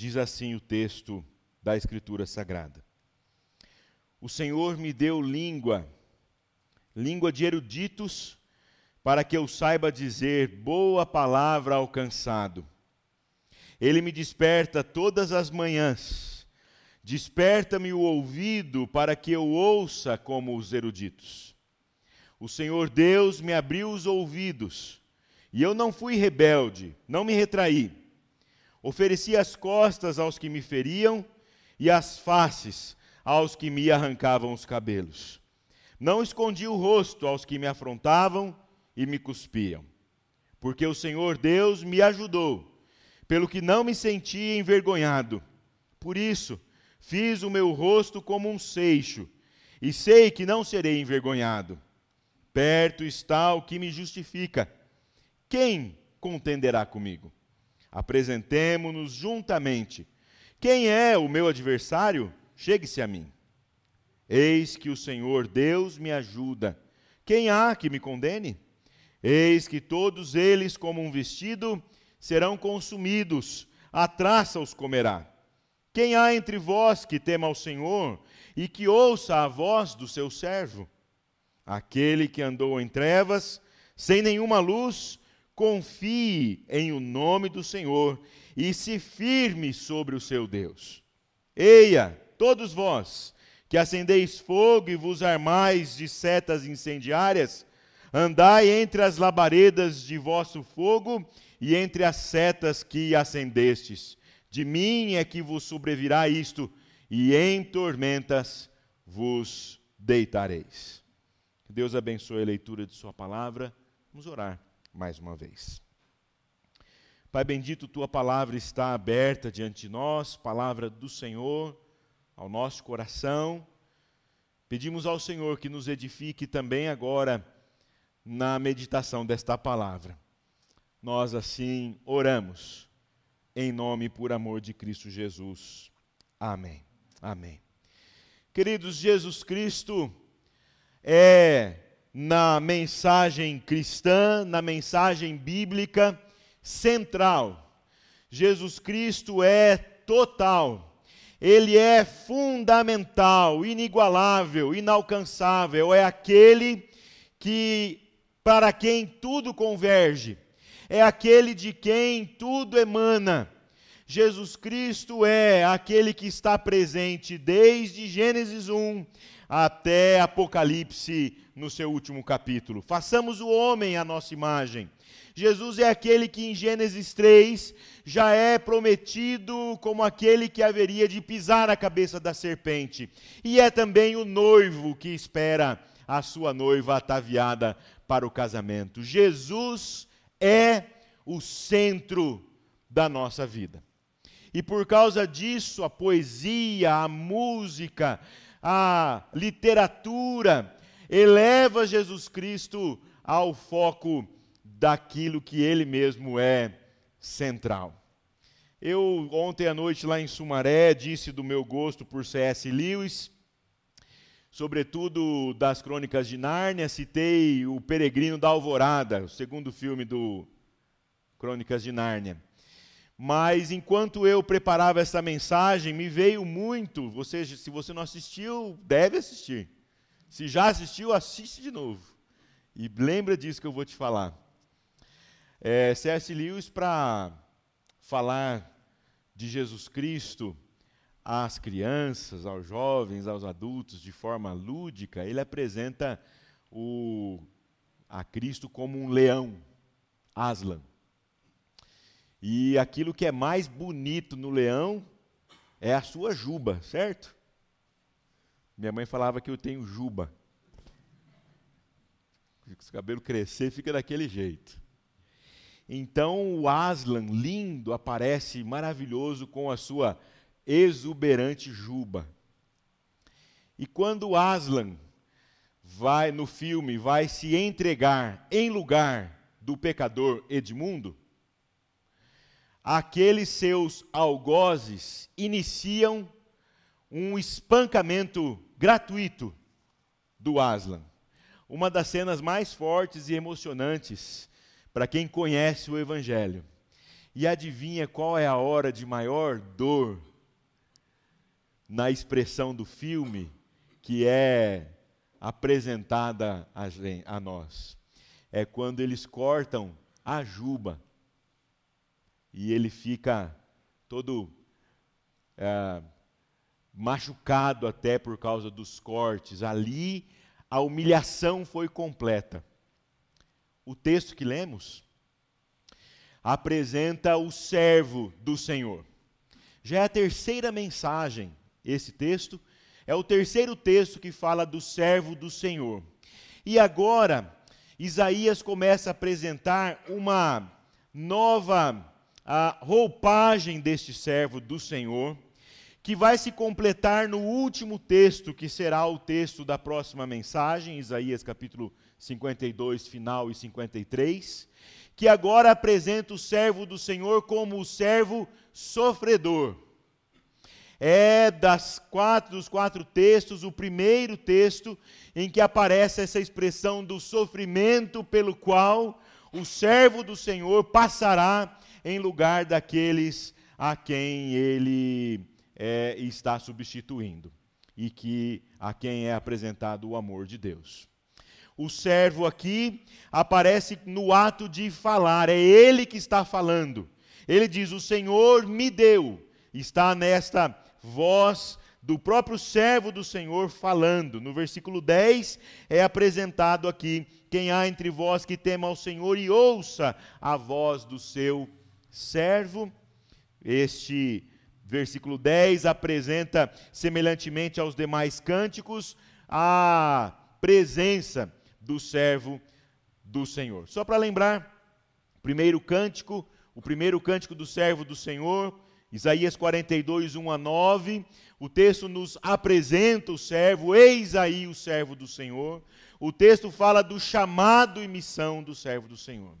diz assim o texto da Escritura Sagrada: O Senhor me deu língua, língua de eruditos, para que eu saiba dizer boa palavra ao cansado. Ele me desperta todas as manhãs, desperta-me o ouvido para que eu ouça como os eruditos. O Senhor Deus me abriu os ouvidos, e eu não fui rebelde, não me retraí. Ofereci as costas aos que me feriam e as faces aos que me arrancavam os cabelos. Não escondi o rosto aos que me afrontavam e me cuspiam. Porque o Senhor Deus me ajudou, pelo que não me senti envergonhado. Por isso, fiz o meu rosto como um seixo, e sei que não serei envergonhado. Perto está o que me justifica. Quem contenderá comigo? Apresentemo-nos juntamente. Quem é o meu adversário? Chegue-se a mim. Eis que o Senhor Deus me ajuda. Quem há que me condene? Eis que todos eles, como um vestido, serão consumidos, a traça os comerá. Quem há entre vós que tema ao Senhor e que ouça a voz do seu servo? Aquele que andou em trevas, sem nenhuma luz, confie em o nome do Senhor e se firme sobre o seu Deus. Eia, todos vós que acendeis fogo e vos armais de setas incendiárias, Andai entre as labaredas de vosso fogo e entre as setas que acendestes. De mim é que vos sobrevirá isto, e em tormentas vos deitareis. Que Deus abençoe a leitura de Sua palavra. Vamos orar mais uma vez. Pai bendito, Tua palavra está aberta diante de nós, palavra do Senhor ao nosso coração. Pedimos ao Senhor que nos edifique também agora na meditação desta palavra. Nós assim oramos, em nome e por amor de Cristo Jesus. Amém. Amém. Queridos, Jesus Cristo é, na mensagem cristã, na mensagem bíblica, central. Jesus Cristo é total. Ele é fundamental, inigualável, inalcançável. É aquele que para quem tudo converge, é aquele de quem tudo emana. Jesus Cristo é aquele que está presente desde Gênesis 1 até Apocalipse no seu último capítulo. Façamos o homem à nossa imagem. Jesus é aquele que em Gênesis 3 já é prometido como aquele que haveria de pisar a cabeça da serpente. E é também o noivo que espera a sua noiva ataviada para o casamento. Jesus é o centro da nossa vida. E por causa disso, a poesia, a música, a literatura eleva Jesus Cristo ao foco daquilo que ele mesmo é central. Eu, ontem à noite, lá em Sumaré, disse do meu gosto por C.S. Lewis sobretudo das Crônicas de Nárnia, citei O Peregrino da Alvorada, o segundo filme do Crônicas de Nárnia. Mas enquanto eu preparava essa mensagem, me veio muito, você, se você não assistiu, deve assistir. Se já assistiu, assiste de novo. E lembra disso que eu vou te falar. É, C.S. Lewis, para falar de Jesus Cristo, às crianças, aos jovens, aos adultos, de forma lúdica, ele apresenta o, a Cristo como um leão, Aslan. E aquilo que é mais bonito no leão é a sua juba, certo? Minha mãe falava que eu tenho juba. Se o cabelo crescer, fica daquele jeito. Então o Aslan, lindo, aparece maravilhoso com a sua exuberante juba. E quando Aslan vai no filme, vai se entregar em lugar do pecador Edmundo, aqueles seus algozes iniciam um espancamento gratuito do Aslan. Uma das cenas mais fortes e emocionantes para quem conhece o Evangelho. E adivinha qual é a hora de maior dor na expressão do filme que é apresentada a, a nós? É quando eles cortam a juba e ele fica todo é, machucado até por causa dos cortes. Ali a humilhação foi completa. O texto que lemos apresenta o servo do Senhor. Já é a terceira mensagem, esse texto. É o terceiro texto que fala do servo do Senhor. E agora, Isaías começa a apresentar uma nova a roupagem deste servo do Senhor, que vai se completar no último texto, que será o texto da próxima mensagem, Isaías capítulo 52, final e 53, que agora apresenta o servo do Senhor como o servo sofredor. É das quatro, dos quatro textos, o primeiro texto em que aparece essa expressão do sofrimento pelo qual o servo do Senhor passará em lugar daqueles a quem ele é, está substituindo e que a quem é apresentado o amor de Deus. O servo aqui aparece no ato de falar, é ele que está falando. Ele diz: O Senhor me deu. Está nesta voz do próprio servo do Senhor falando. No versículo 10 é apresentado aqui: Quem há entre vós que tema ao Senhor e ouça a voz do seu servo. Este versículo 10 apresenta, semelhantemente aos demais cânticos, a presença do servo do Senhor. Só para lembrar, primeiro cântico, o primeiro cântico do servo do Senhor, Isaías 42, 1 a 9, o texto nos apresenta o servo, eis aí o servo do Senhor. O texto fala do chamado e missão do servo do Senhor.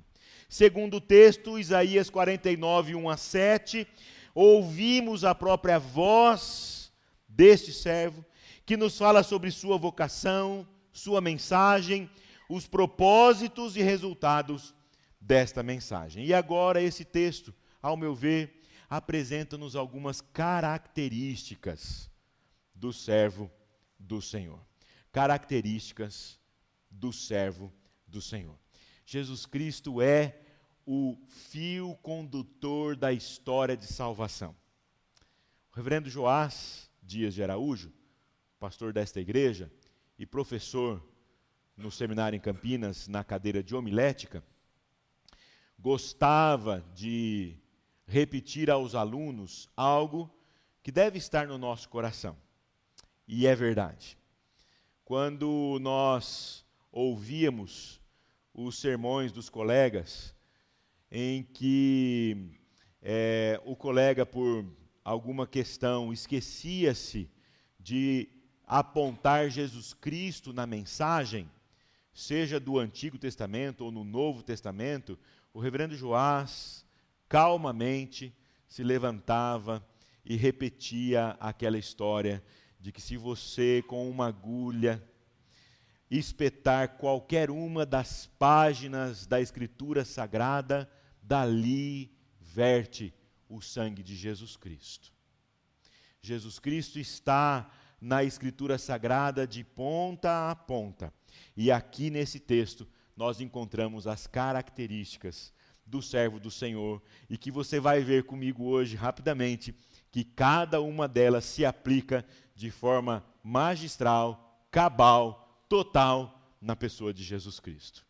Segundo o texto, Isaías 49, 1 a 7, ouvimos a própria voz deste servo, que nos fala sobre sua vocação, sua mensagem, os propósitos e resultados desta mensagem. E agora, esse texto, ao meu ver, apresenta-nos algumas características do servo do Senhor. Características do servo do Senhor. Jesus Cristo é o fio condutor da história de salvação. O reverendo Joás Dias de Araújo, pastor desta igreja e professor no seminário em Campinas, na cadeira de homilética, gostava de repetir aos alunos algo que deve estar no nosso coração. E é verdade. Quando nós ouvíamos os sermões dos colegas, em que é, o colega, por alguma questão, esquecia-se de apontar Jesus Cristo na mensagem, seja do Antigo Testamento ou no Novo Testamento, o reverendo Joás calmamente se levantava e repetia aquela história de que se você com uma agulha espetar qualquer uma das páginas da Escritura Sagrada, dali verte o sangue de Jesus Cristo. Jesus Cristo está na Escritura Sagrada de ponta a ponta. E aqui nesse texto nós encontramos as características do servo do Senhor e que você vai ver comigo hoje rapidamente que cada uma delas se aplica de forma magistral, cabal, total na pessoa de Jesus Cristo.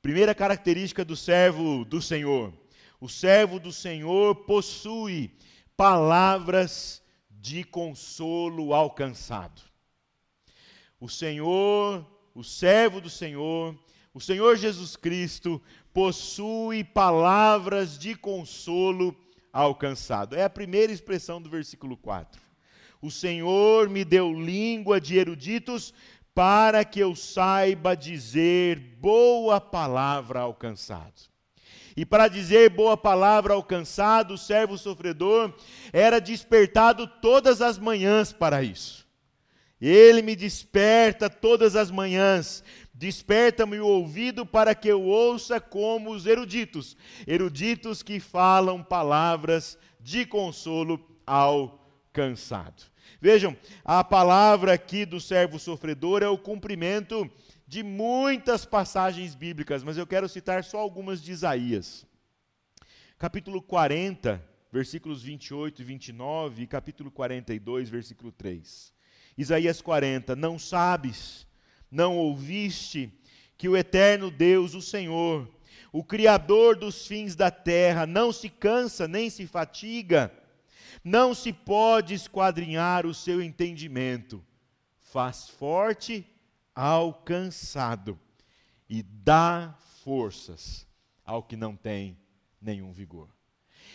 Primeira característica do servo do Senhor: o servo do Senhor possui palavras de consolo alcançado. O Senhor, o servo do Senhor, o Senhor Jesus Cristo possui palavras de consolo alcançado. É a primeira expressão do versículo 4. O Senhor me deu língua de eruditos para que eu saiba dizer boa palavra alcançado. E para dizer boa palavra alcançado, o servo sofredor era despertado todas as manhãs para isso. Ele me desperta todas as manhãs, Desperta-me o ouvido para que eu ouça como os eruditos, eruditos que falam palavras de consolo ao cansado. Vejam, a palavra aqui do servo sofredor é o cumprimento de muitas passagens bíblicas, mas eu quero citar só algumas de Isaías. Capítulo 40, versículos 28 e 29, e capítulo 42, versículo 3. Isaías 40: Não sabes, não ouviste que o eterno Deus, o Senhor, o Criador dos fins da terra, não se cansa nem se fatiga, não se pode esquadrinhar o seu entendimento, faz forte ao cansado e dá forças ao que não tem nenhum vigor.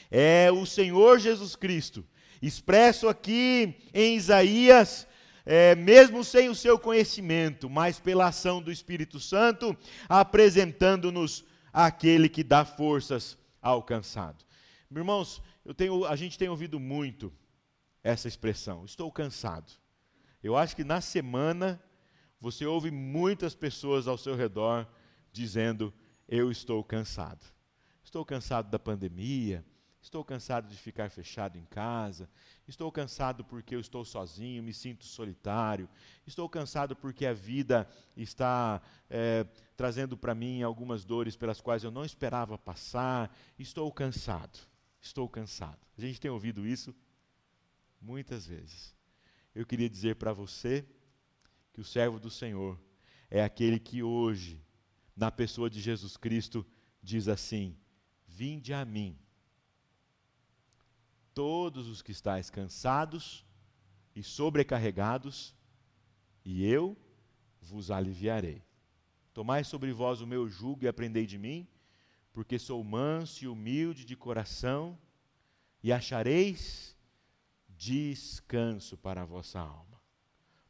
É o Senhor Jesus Cristo, expresso aqui em Isaías, é, mesmo sem o seu conhecimento, mas pela ação do Espírito Santo, apresentando-nos aquele que dá forças ao cansado. Irmãos, tenho, a gente tem ouvido muito essa expressão, estou cansado. Eu acho que na semana você ouve muitas pessoas ao seu redor dizendo: Eu estou cansado. Estou cansado da pandemia, estou cansado de ficar fechado em casa, estou cansado porque eu estou sozinho, me sinto solitário, estou cansado porque a vida está é, trazendo para mim algumas dores pelas quais eu não esperava passar. Estou cansado, estou cansado. A gente tem ouvido isso muitas vezes. Eu queria dizer para você que o servo do Senhor é aquele que hoje, na pessoa de Jesus Cristo, diz assim: Vinde a mim, todos os que estáis cansados e sobrecarregados, e eu vos aliviarei. Tomai sobre vós o meu jugo e aprendei de mim, porque sou manso e humilde de coração, e achareis descanso para a vossa alma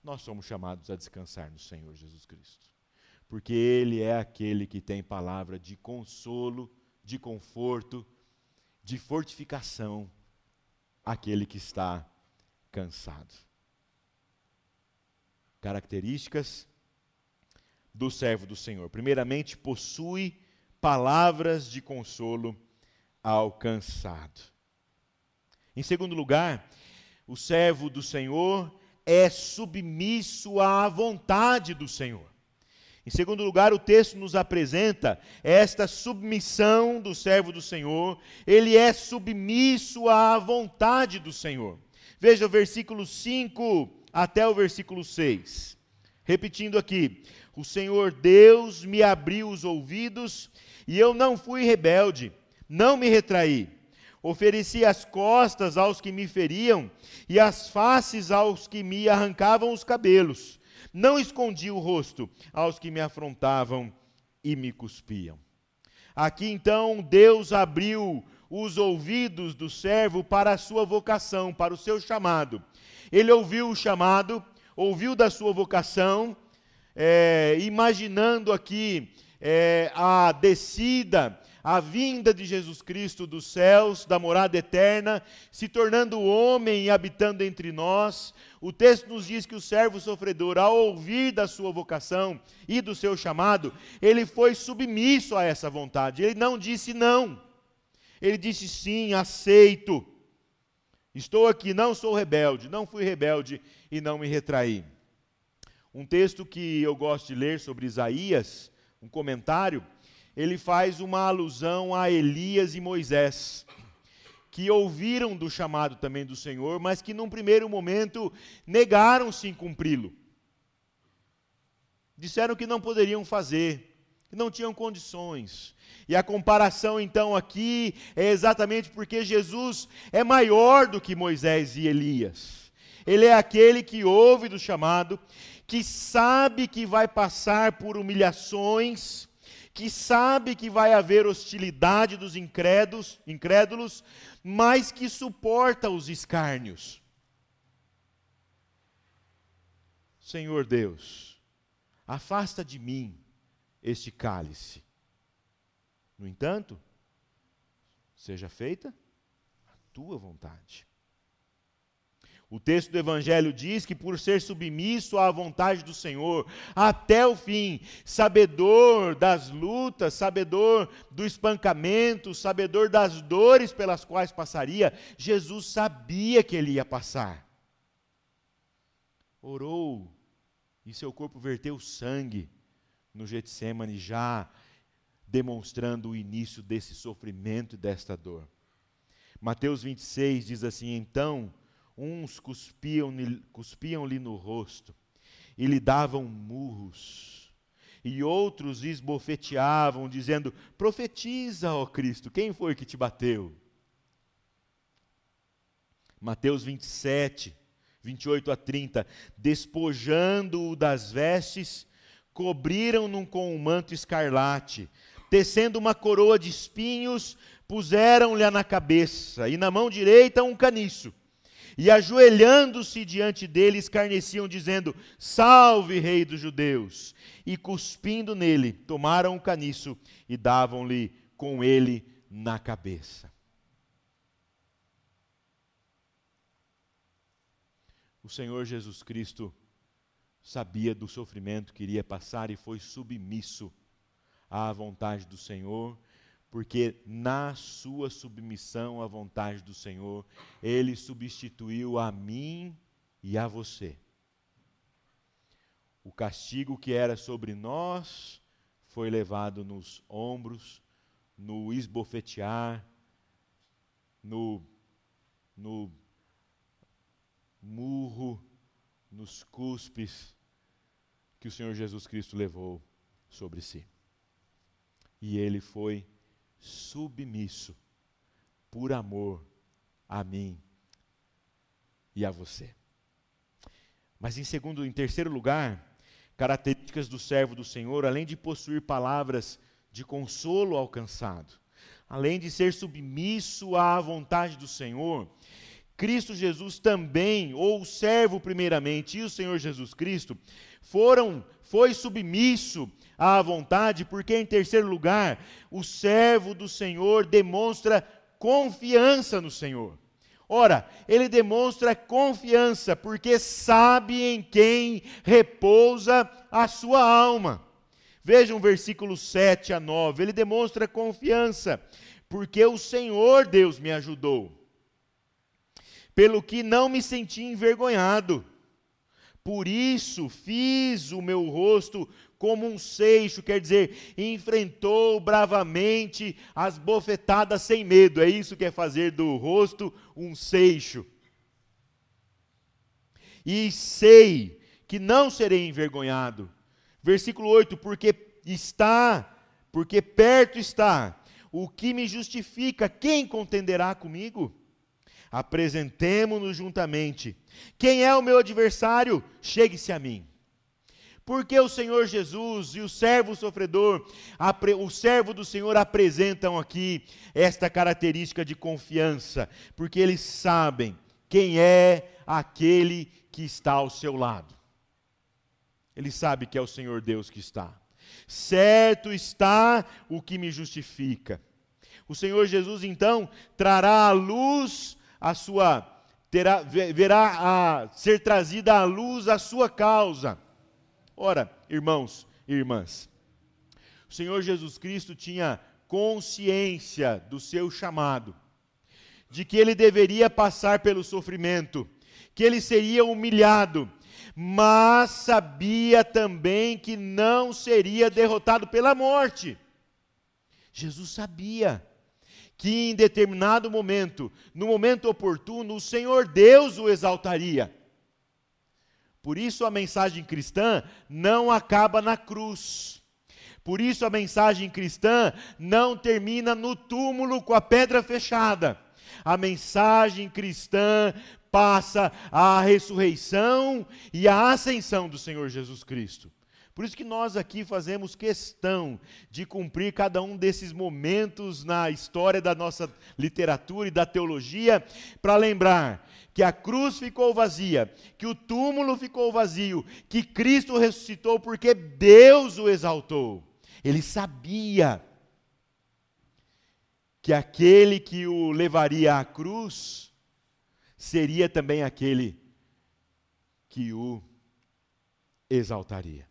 nós somos chamados a descansar no Senhor Jesus Cristo. Porque Ele é aquele que tem palavra de consolo, de conforto, de fortificação, aquele que está cansado. Características do servo do Senhor. Primeiramente, possui palavras de consolo ao cansado. Em segundo lugar, o servo do Senhor é submisso à vontade do Senhor. Em segundo lugar, o texto nos apresenta esta submissão do servo do Senhor, ele é submisso à vontade do Senhor. Veja o versículo 5 até o versículo 6. Repetindo aqui: O Senhor Deus me abriu os ouvidos e eu não fui rebelde, não me retraí Ofereci as costas aos que me feriam e as faces aos que me arrancavam os cabelos. Não escondi o rosto aos que me afrontavam e me cuspiam. Aqui então Deus abriu os ouvidos do servo para a sua vocação, para o seu chamado. Ele ouviu o chamado, ouviu da sua vocação, é, imaginando aqui é, a descida a vinda de Jesus Cristo dos céus, da morada eterna, se tornando homem e habitando entre nós. O texto nos diz que o servo sofredor, ao ouvir da sua vocação e do seu chamado, ele foi submisso a essa vontade. Ele não disse não. Ele disse sim, aceito. Estou aqui, não sou rebelde, não fui rebelde e não me retraí. Um texto que eu gosto de ler sobre Isaías, um comentário, ele faz uma alusão a Elias e Moisés, que ouviram do chamado também do Senhor, mas que num primeiro momento negaram-se em cumpri-lo. Disseram que não poderiam fazer, que não tinham condições. E a comparação então aqui é exatamente porque Jesus é maior do que Moisés e Elias. Ele é aquele que ouve do chamado, que sabe que vai passar por humilhações, que sabe que vai haver hostilidade dos incrédulos, incrédulos, mas que suporta os escárnios. Senhor Deus, afasta de mim este cálice. No entanto, seja feita a tua vontade. O texto do Evangelho diz que, por ser submisso à vontade do Senhor até o fim, sabedor das lutas, sabedor do espancamento, sabedor das dores pelas quais passaria, Jesus sabia que ele ia passar. Orou e seu corpo verteu sangue no Getsemane, já demonstrando o início desse sofrimento e desta dor. Mateus 26 diz assim: Então uns cuspiam-lhe cuspiam no rosto e lhe davam murros, e outros esbofeteavam, dizendo: Profetiza, ó Cristo, quem foi que te bateu? Mateus 27, 28 a 30, despojando-o das vestes, cobriram-no com um manto escarlate, tecendo uma coroa de espinhos, puseram-lhe na cabeça, e na mão direita um caniço. E ajoelhando-se diante dele, escarneciam, dizendo: Salve, Rei dos Judeus! E cuspindo nele, tomaram o caniço e davam-lhe com ele na cabeça. O Senhor Jesus Cristo sabia do sofrimento que iria passar e foi submisso à vontade do Senhor, porque na sua submissão à vontade do Senhor, ele substituiu a mim e a você. O castigo que era sobre nós foi levado nos ombros, no esbofetear, no, no murro, nos cuspes que o Senhor Jesus Cristo levou sobre si. E ele foi submisso por amor a mim e a você. Mas em segundo, em terceiro lugar, características do servo do Senhor, além de possuir palavras de consolo alcançado, além de ser submisso à vontade do Senhor, Cristo Jesus também, ou o servo primeiramente, e o Senhor Jesus Cristo, foram, foi submisso à vontade, porque em terceiro lugar, o servo do Senhor demonstra confiança no Senhor. Ora, ele demonstra confiança porque sabe em quem repousa a sua alma. Vejam o versículo 7 a 9. Ele demonstra confiança, porque o Senhor Deus me ajudou pelo que não me senti envergonhado. Por isso fiz o meu rosto como um seixo, quer dizer, enfrentou bravamente as bofetadas sem medo. É isso que é fazer do rosto um seixo. E sei que não serei envergonhado. Versículo 8: porque está, porque perto está o que me justifica, quem contenderá comigo? Apresentemo-nos juntamente. Quem é o meu adversário? Chegue-se a mim. Porque o Senhor Jesus e o servo sofredor, o servo do Senhor apresentam aqui esta característica de confiança, porque eles sabem quem é aquele que está ao seu lado. Ele sabe que é o Senhor Deus que está. Certo está o que me justifica. O Senhor Jesus então trará à luz a sua terá verá a ser trazida à luz a sua causa. Ora, irmãos e irmãs, o Senhor Jesus Cristo tinha consciência do seu chamado, de que ele deveria passar pelo sofrimento, que ele seria humilhado, mas sabia também que não seria derrotado pela morte. Jesus sabia que em determinado momento, no momento oportuno, o Senhor Deus o exaltaria. Por isso a mensagem cristã não acaba na cruz. Por isso a mensagem cristã não termina no túmulo com a pedra fechada. A mensagem cristã passa à ressurreição e à ascensão do Senhor Jesus Cristo. Por isso que nós aqui fazemos questão de cumprir cada um desses momentos na história da nossa literatura e da teologia, para lembrar que a cruz ficou vazia, que o túmulo ficou vazio, que Cristo ressuscitou porque Deus o exaltou. Ele sabia que aquele que o levaria à cruz seria também aquele que o exaltaria.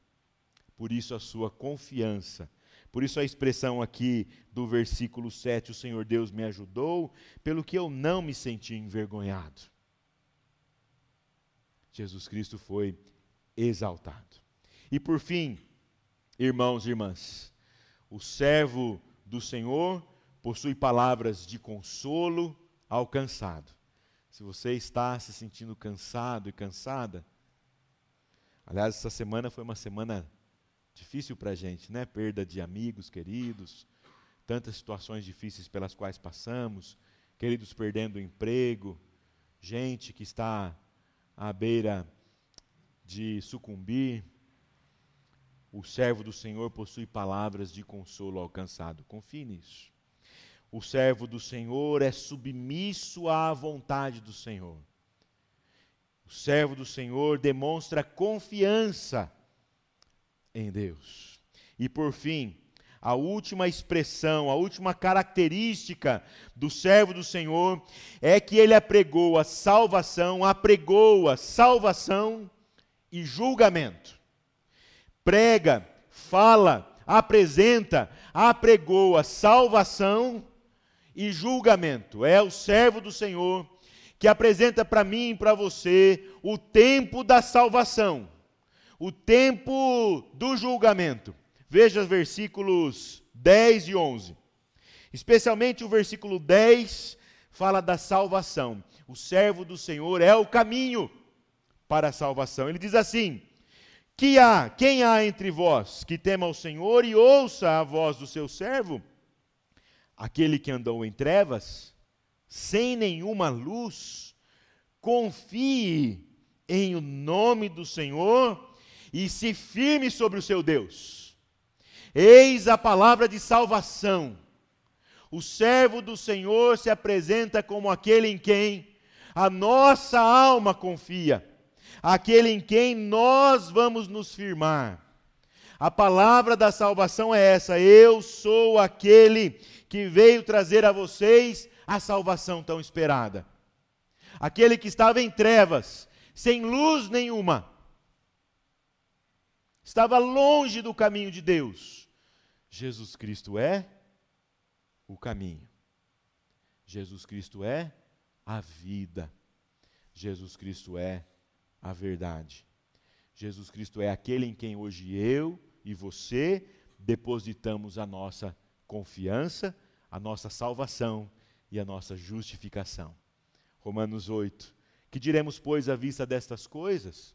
Por isso a sua confiança. Por isso a expressão aqui do versículo 7, o Senhor Deus me ajudou, pelo que eu não me senti envergonhado. Jesus Cristo foi exaltado. E por fim, irmãos e irmãs, o servo do Senhor possui palavras de consolo ao cansado. Se você está se sentindo cansado e cansada, aliás, essa semana foi uma semana difícil para a gente, né? Perda de amigos queridos, tantas situações difíceis pelas quais passamos, queridos perdendo o emprego, gente que está à beira de sucumbir. O servo do Senhor possui palavras de consolo ao cansado. Confie nisso. O servo do Senhor é submisso à vontade do Senhor. O servo do Senhor demonstra confiança em Deus. E por fim, a última expressão, a última característica do servo do Senhor é que ele apregou a salvação, apregou a salvação e julgamento. Prega, fala, apresenta, apregou a salvação e julgamento. É o servo do Senhor que apresenta para mim e para você o tempo da salvação, o tempo do julgamento. Veja os versículos 10 e 11. Especialmente o versículo 10 fala da salvação. O servo do Senhor é o caminho para a salvação. Ele diz assim: Que há, quem há entre vós que tema o Senhor e ouça a voz do seu servo? Aquele que andou em trevas, sem nenhuma luz, confie em o nome do Senhor e se firme sobre o seu Deus. Eis a palavra de salvação. O servo do Senhor se apresenta como aquele em quem a nossa alma confia, aquele em quem nós vamos nos firmar. A palavra da salvação é essa: eu sou aquele que veio trazer a vocês a salvação tão esperada. Aquele que estava em trevas, sem luz nenhuma, estava longe do caminho de Deus. Jesus Cristo é o caminho. Jesus Cristo é a vida. Jesus Cristo é a verdade. Jesus Cristo é aquele em quem hoje eu e você depositamos a nossa confiança, a nossa salvação e a nossa justificação. Romanos 8. Que diremos, pois, à vista destas coisas?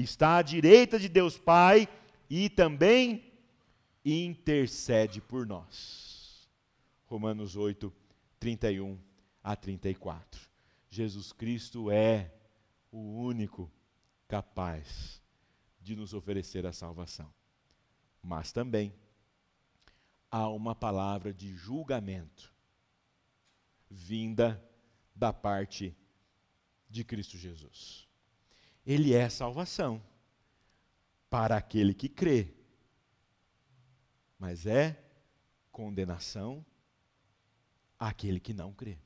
está à direita de Deus Pai e também intercede por nós. Romanos 8, 31 a 34. Jesus Cristo é o único capaz de nos oferecer a salvação. Mas também há uma palavra de julgamento vinda da parte de Cristo Jesus. Ele é salvação para aquele que crê, mas é condenação àquele que não crê.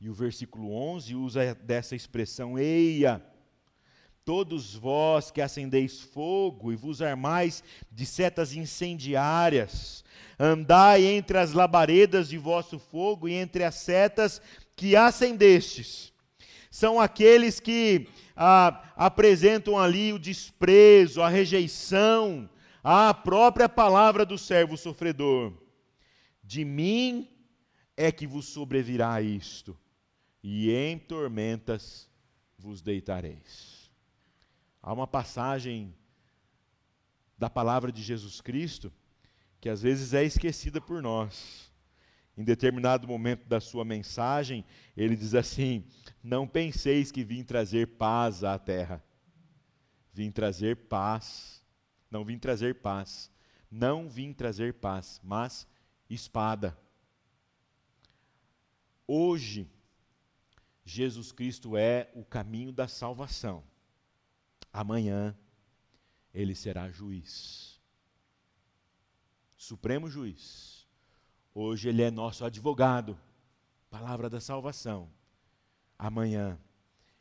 E o versículo 11 usa dessa expressão, eia, Todos vós que acendeis fogo e vos armais de setas incendiárias, andai entre as labaredas de vosso fogo e entre as setas que acendestes. São aqueles que ah, apresentam ali o desprezo, a rejeição à própria palavra do servo sofredor. De mim é que vos sobrevirá isto, e em tormentas vos deitareis. Há uma passagem da palavra de Jesus Cristo que às vezes é esquecida por nós. Em determinado momento da sua mensagem, ele diz assim: Não penseis que vim trazer paz à terra. Vim trazer paz. Não vim trazer paz. Não vim trazer paz, mas espada. Hoje, Jesus Cristo é o caminho da salvação. Amanhã, ele será juiz. Supremo juiz. Hoje, ele é nosso advogado. Palavra da salvação. Amanhã,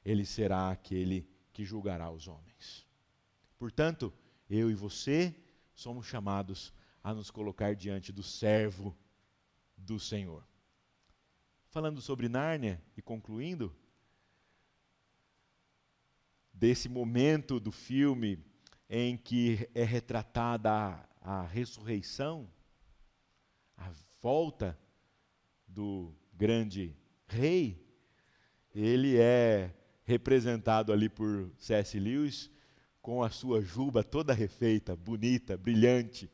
ele será aquele que julgará os homens. Portanto, eu e você somos chamados a nos colocar diante do servo do Senhor. Falando sobre Nárnia e concluindo, desse momento do filme em que é retratada a, a ressurreição, a volta do grande rei, ele é representado ali por C.S. Lewis com a sua juba toda refeita, bonita, brilhante,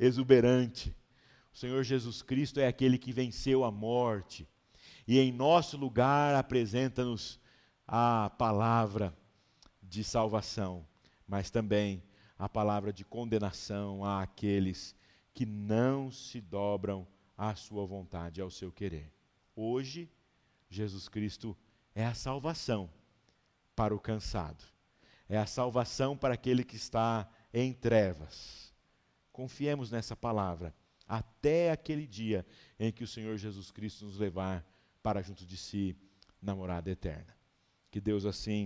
exuberante. O Senhor Jesus Cristo é aquele que venceu a morte e em nosso lugar apresenta-nos a palavra de salvação, mas também a palavra de condenação àqueles que não se dobram à sua vontade, ao seu querer. Hoje, Jesus Cristo é a salvação para o cansado, é a salvação para aquele que está em trevas. Confiemos nessa palavra até aquele dia em que o Senhor Jesus Cristo nos levar para junto de si na morada eterna. Que Deus assim